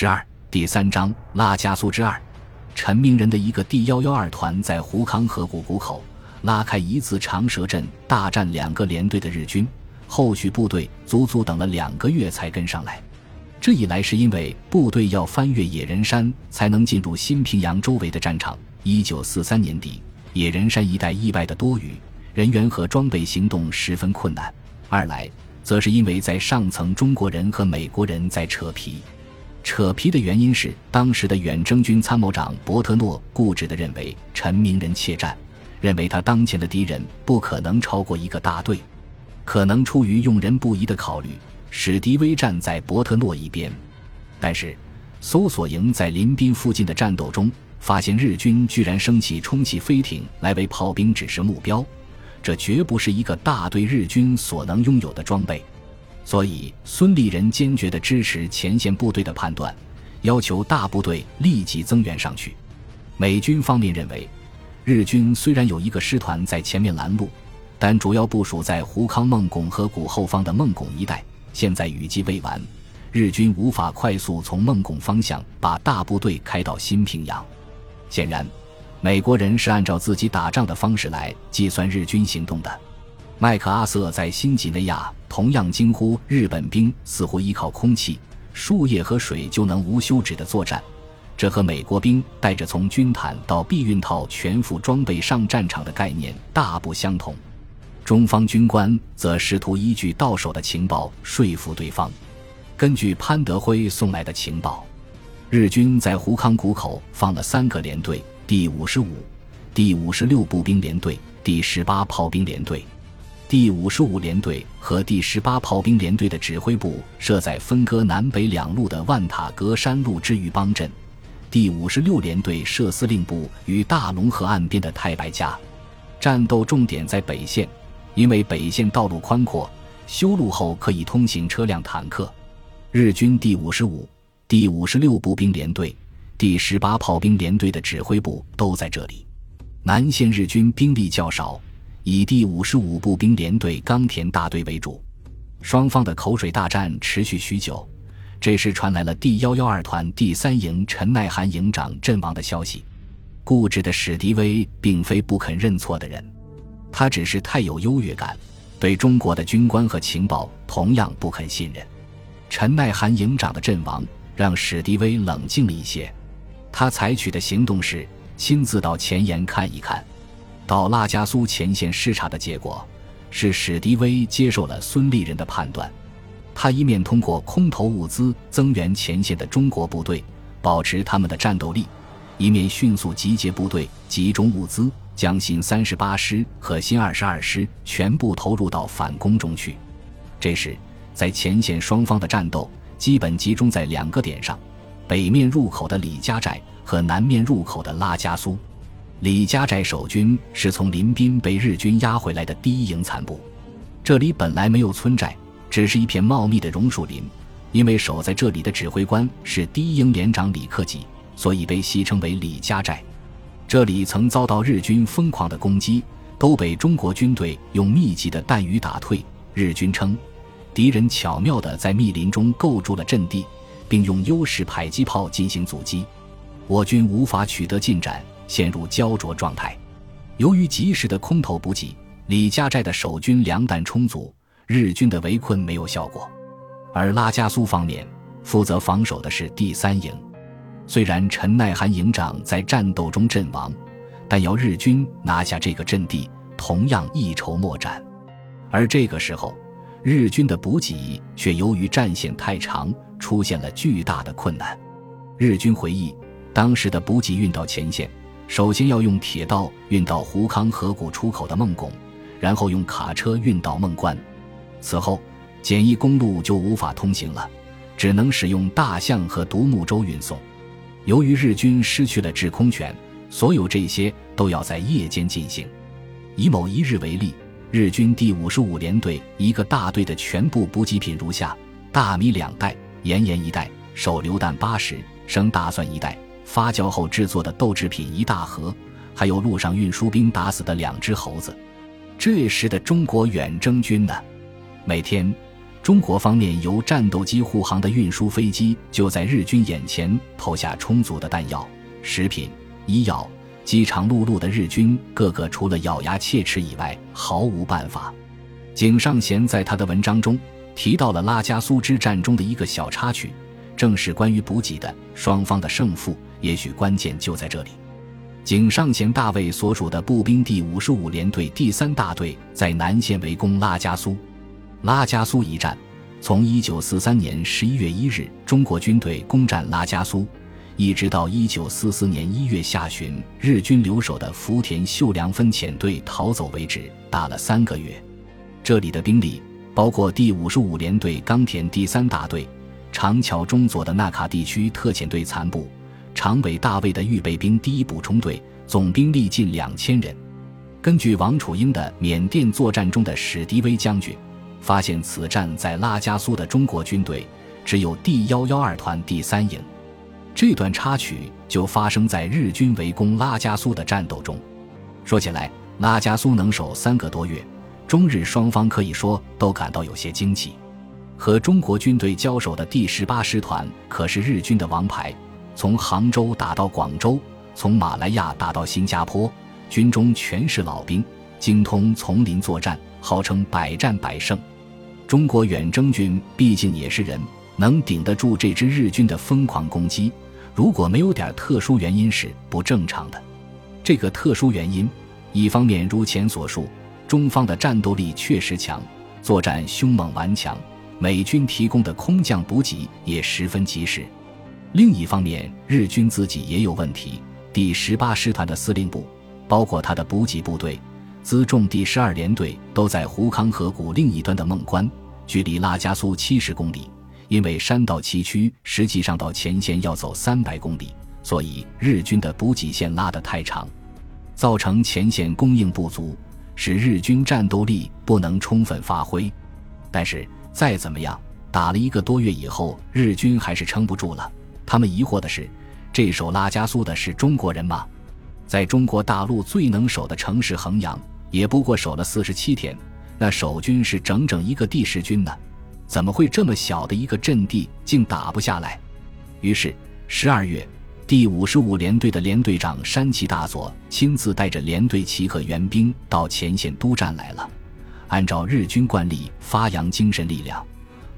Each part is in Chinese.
十二第三章拉加苏之二，陈明仁的一个第幺幺二团在胡康河谷谷口拉开一字长蛇阵，大战两个连队的日军，后续部队足足等了两个月才跟上来。这一来是因为部队要翻越野人山才能进入新平阳周围的战场。一九四三年底，野人山一带意外的多雨，人员和装备行动十分困难；二来，则是因为在上层中国人和美国人在扯皮。扯皮的原因是，当时的远征军参谋长伯特诺固执地认为陈明仁怯战，认为他当前的敌人不可能超过一个大队，可能出于用人不疑的考虑，史迪威站在伯特诺一边。但是，搜索营在临滨附近的战斗中，发现日军居然升起充气飞艇来为炮兵指示目标，这绝不是一个大队日军所能拥有的装备。所以，孙立人坚决地支持前线部队的判断，要求大部队立即增援上去。美军方面认为，日军虽然有一个师团在前面拦路，但主要部署在胡康孟拱河谷后方的孟拱一带，现在雨季未完，日军无法快速从孟拱方向把大部队开到新平阳。显然，美国人是按照自己打仗的方式来计算日军行动的。麦克阿瑟在新几内亚同样惊呼：“日本兵似乎依靠空气、树叶和水就能无休止的作战，这和美国兵带着从军毯到避孕套全副装备上战场的概念大不相同。”中方军官则试图依据到手的情报说服对方。根据潘德辉送来的情报，日军在胡康谷口放了三个连队：第五十五、第五十六步兵连队、第十八炮兵连队。第五十五联队和第十八炮兵联队的指挥部设在分割南北两路的万塔格山路之玉邦镇，第五十六联队设司令部于大龙河岸边的太白家。战斗重点在北线，因为北线道路宽阔，修路后可以通行车辆、坦克。日军第五十五、第五十六步兵联队、第十八炮兵联队的指挥部都在这里。南线日军兵力较少。以第五十五步兵连队冈田大队为主，双方的口水大战持续许久。这时传来了第幺幺二团第三营陈耐涵营长阵亡的消息。固执的史迪威并非不肯认错的人，他只是太有优越感，对中国的军官和情报同样不肯信任。陈耐涵营长的阵亡让史迪威冷静了一些，他采取的行动是亲自到前沿看一看。到拉加苏前线视察的结果是，史迪威接受了孙立人的判断。他一面通过空投物资增援前线的中国部队，保持他们的战斗力；一面迅速集结部队，集中物资，将新三十八师和新二十二师全部投入到反攻中去。这时，在前线双方的战斗基本集中在两个点上：北面入口的李家寨和南面入口的拉加苏。李家寨守军是从林滨被日军押回来的第一营残部，这里本来没有村寨，只是一片茂密的榕树林。因为守在这里的指挥官是第一营连长李克己，所以被戏称为李家寨。这里曾遭到日军疯狂的攻击，都被中国军队用密集的弹雨打退。日军称，敌人巧妙地在密林中构筑了阵地，并用优势迫击炮进行阻击，我军无法取得进展。陷入焦灼状态。由于及时的空投补给，李家寨的守军粮弹充足，日军的围困没有效果。而拉加苏方面负责防守的是第三营。虽然陈耐寒营长在战斗中阵亡，但要日军拿下这个阵地同样一筹莫展。而这个时候，日军的补给却由于战线太长，出现了巨大的困难。日军回忆，当时的补给运到前线。首先要用铁道运到胡康河谷出口的孟拱，然后用卡车运到孟关，此后简易公路就无法通行了，只能使用大象和独木舟运送。由于日军失去了制空权，所有这些都要在夜间进行。以某一日为例，日军第五十五联队一个大队的全部补给品如下：大米两袋，盐盐一袋，手榴弹八十，生大蒜一袋。发酵后制作的豆制品一大盒，还有路上运输兵打死的两只猴子。这时的中国远征军呢，每天中国方面由战斗机护航的运输飞机就在日军眼前投下充足的弹药、食品、医药，饥肠辘辘的日军个个除了咬牙切齿以外毫无办法。井上贤在他的文章中提到了拉加苏之战中的一个小插曲，正是关于补给的。双方的胜负也许关键就在这里。井上贤大尉所属的步兵第五十五联队第三大队在南线围攻拉加苏。拉加苏一战，从一九四三年十一月一日中国军队攻占拉加苏，一直到一九四四年一月下旬日军留守的福田秀良分遣队逃走为止，打了三个月。这里的兵力包括第五十五联队冈田第三大队、长桥中佐的纳卡地区特遣队残部、长尾大卫的预备兵第一补充队，总兵力近两千人。根据王楚英的缅甸作战中的史迪威将军。发现此战在拉加苏的中国军队只有第幺幺二团第三营，这段插曲就发生在日军围攻拉加苏的战斗中。说起来，拉加苏能守三个多月，中日双方可以说都感到有些惊奇。和中国军队交手的第十八师团可是日军的王牌，从杭州打到广州，从马来亚打到新加坡，军中全是老兵，精通丛林作战。号称百战百胜，中国远征军毕竟也是人，能顶得住这支日军的疯狂攻击。如果没有点特殊原因是不正常的。这个特殊原因，一方面如前所述，中方的战斗力确实强，作战凶猛顽强，美军提供的空降补给也十分及时；另一方面，日军自己也有问题。第十八师团的司令部，包括他的补给部队。辎重第十二联队都在胡康河谷另一端的孟关，距离拉加苏七十公里。因为山道崎岖，实际上到前线要走三百公里，所以日军的补给线拉得太长，造成前线供应不足，使日军战斗力不能充分发挥。但是再怎么样，打了一个多月以后，日军还是撑不住了。他们疑惑的是：这守拉加苏的是中国人吗？在中国大陆最能守的城市衡阳。也不过守了四十七天，那守军是整整一个第十军呢，怎么会这么小的一个阵地竟打不下来？于是十二月，第五十五联队的联队长山崎大佐亲自带着联队旗和援兵到前线督战来了。按照日军惯例，发扬精神力量，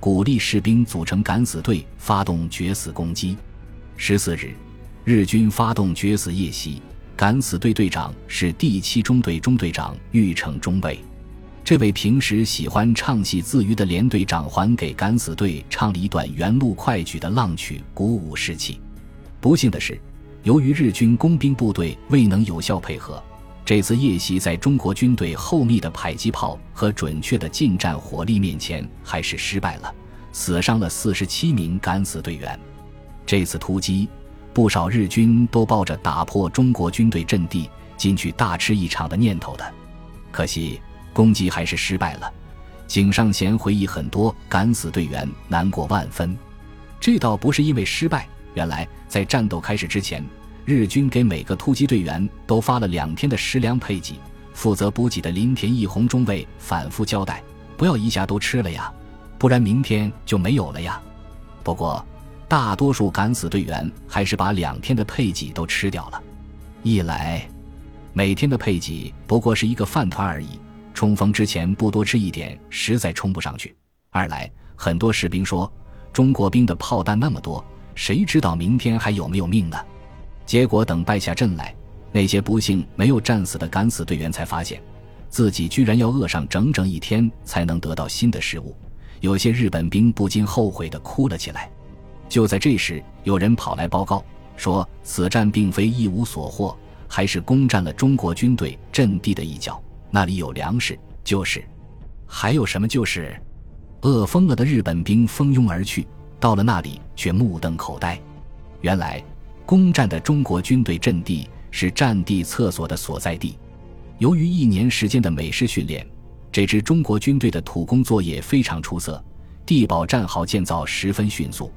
鼓励士兵组成敢死队，发动决死攻击。十四日，日军发动决死夜袭。敢死队队长是第七中队中队长玉成中尉，这位平时喜欢唱戏自娱的连队长还给敢死队唱了一段原路快举的浪曲，鼓舞士气。不幸的是，由于日军工兵部队未能有效配合，这次夜袭在中国军队厚密的迫击炮和准确的近战火力面前还是失败了，死伤了四十七名敢死队员。这次突击。不少日军都抱着打破中国军队阵地、进去大吃一场的念头的，可惜攻击还是失败了。井上贤回忆，很多敢死队员难过万分。这倒不是因为失败，原来在战斗开始之前，日军给每个突击队员都发了两天的食粮配给。负责补给的林田义弘中尉反复交代：“不要一下都吃了呀，不然明天就没有了呀。”不过。大多数敢死队员还是把两天的配给都吃掉了。一来，每天的配给不过是一个饭团而已，冲锋之前不多吃一点，实在冲不上去；二来，很多士兵说，中国兵的炮弹那么多，谁知道明天还有没有命呢？结果等败下阵来，那些不幸没有战死的敢死队员才发现，自己居然要饿上整整一天才能得到新的食物。有些日本兵不禁后悔地哭了起来。就在这时，有人跑来报告说，此战并非一无所获，还是攻占了中国军队阵地的一角。那里有粮食，就是还有什么？就是饿疯了的日本兵蜂拥而去，到了那里却目瞪口呆。原来，攻占的中国军队阵地是战地厕所的所在地。由于一年时间的美式训练，这支中国军队的土工作业非常出色，地堡战壕建造十分迅速。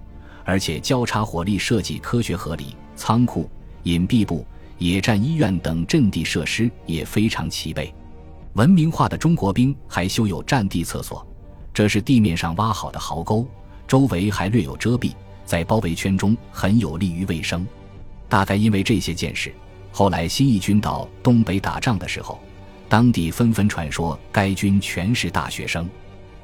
而且交叉火力设计科学合理，仓库、隐蔽部、野战医院等阵地设施也非常齐备。文明化的中国兵还修有战地厕所，这是地面上挖好的壕沟，周围还略有遮蔽，在包围圈中很有利于卫生。大概因为这些见识，后来新一军到东北打仗的时候，当地纷纷传说该军全是大学生。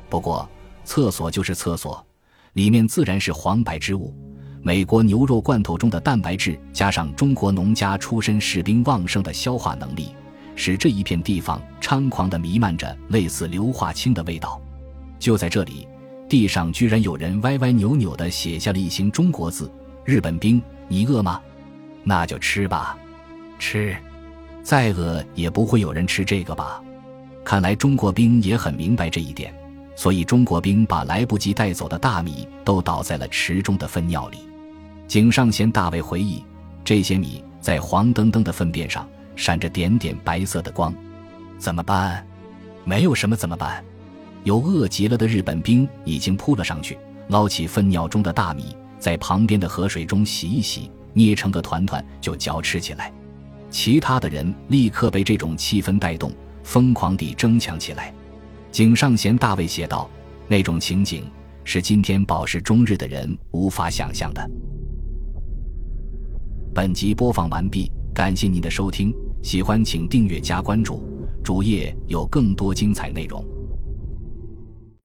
不过，厕所就是厕所，里面自然是黄白之物。美国牛肉罐头中的蛋白质，加上中国农家出身士兵旺盛的消化能力，使这一片地方猖狂地弥漫着类似硫化氢的味道。就在这里，地上居然有人歪歪扭扭地写下了一行中国字：“日本兵，你饿吗？那就吃吧，吃，再饿也不会有人吃这个吧？”看来中国兵也很明白这一点，所以中国兵把来不及带走的大米都倒在了池中的粪尿里。井上贤大卫回忆，这些米在黄澄澄的粪便上闪着点点白色的光，怎么办？没有什么怎么办？有饿极了的日本兵已经扑了上去，捞起粪尿中的大米，在旁边的河水中洗一洗，捏成个团团就嚼吃起来。其他的人立刻被这种气氛带动，疯狂地争抢起来。井上贤大卫写道：“那种情景是今天饱食终日的人无法想象的。”本集播放完毕，感谢您的收听，喜欢请订阅加关注，主页有更多精彩内容。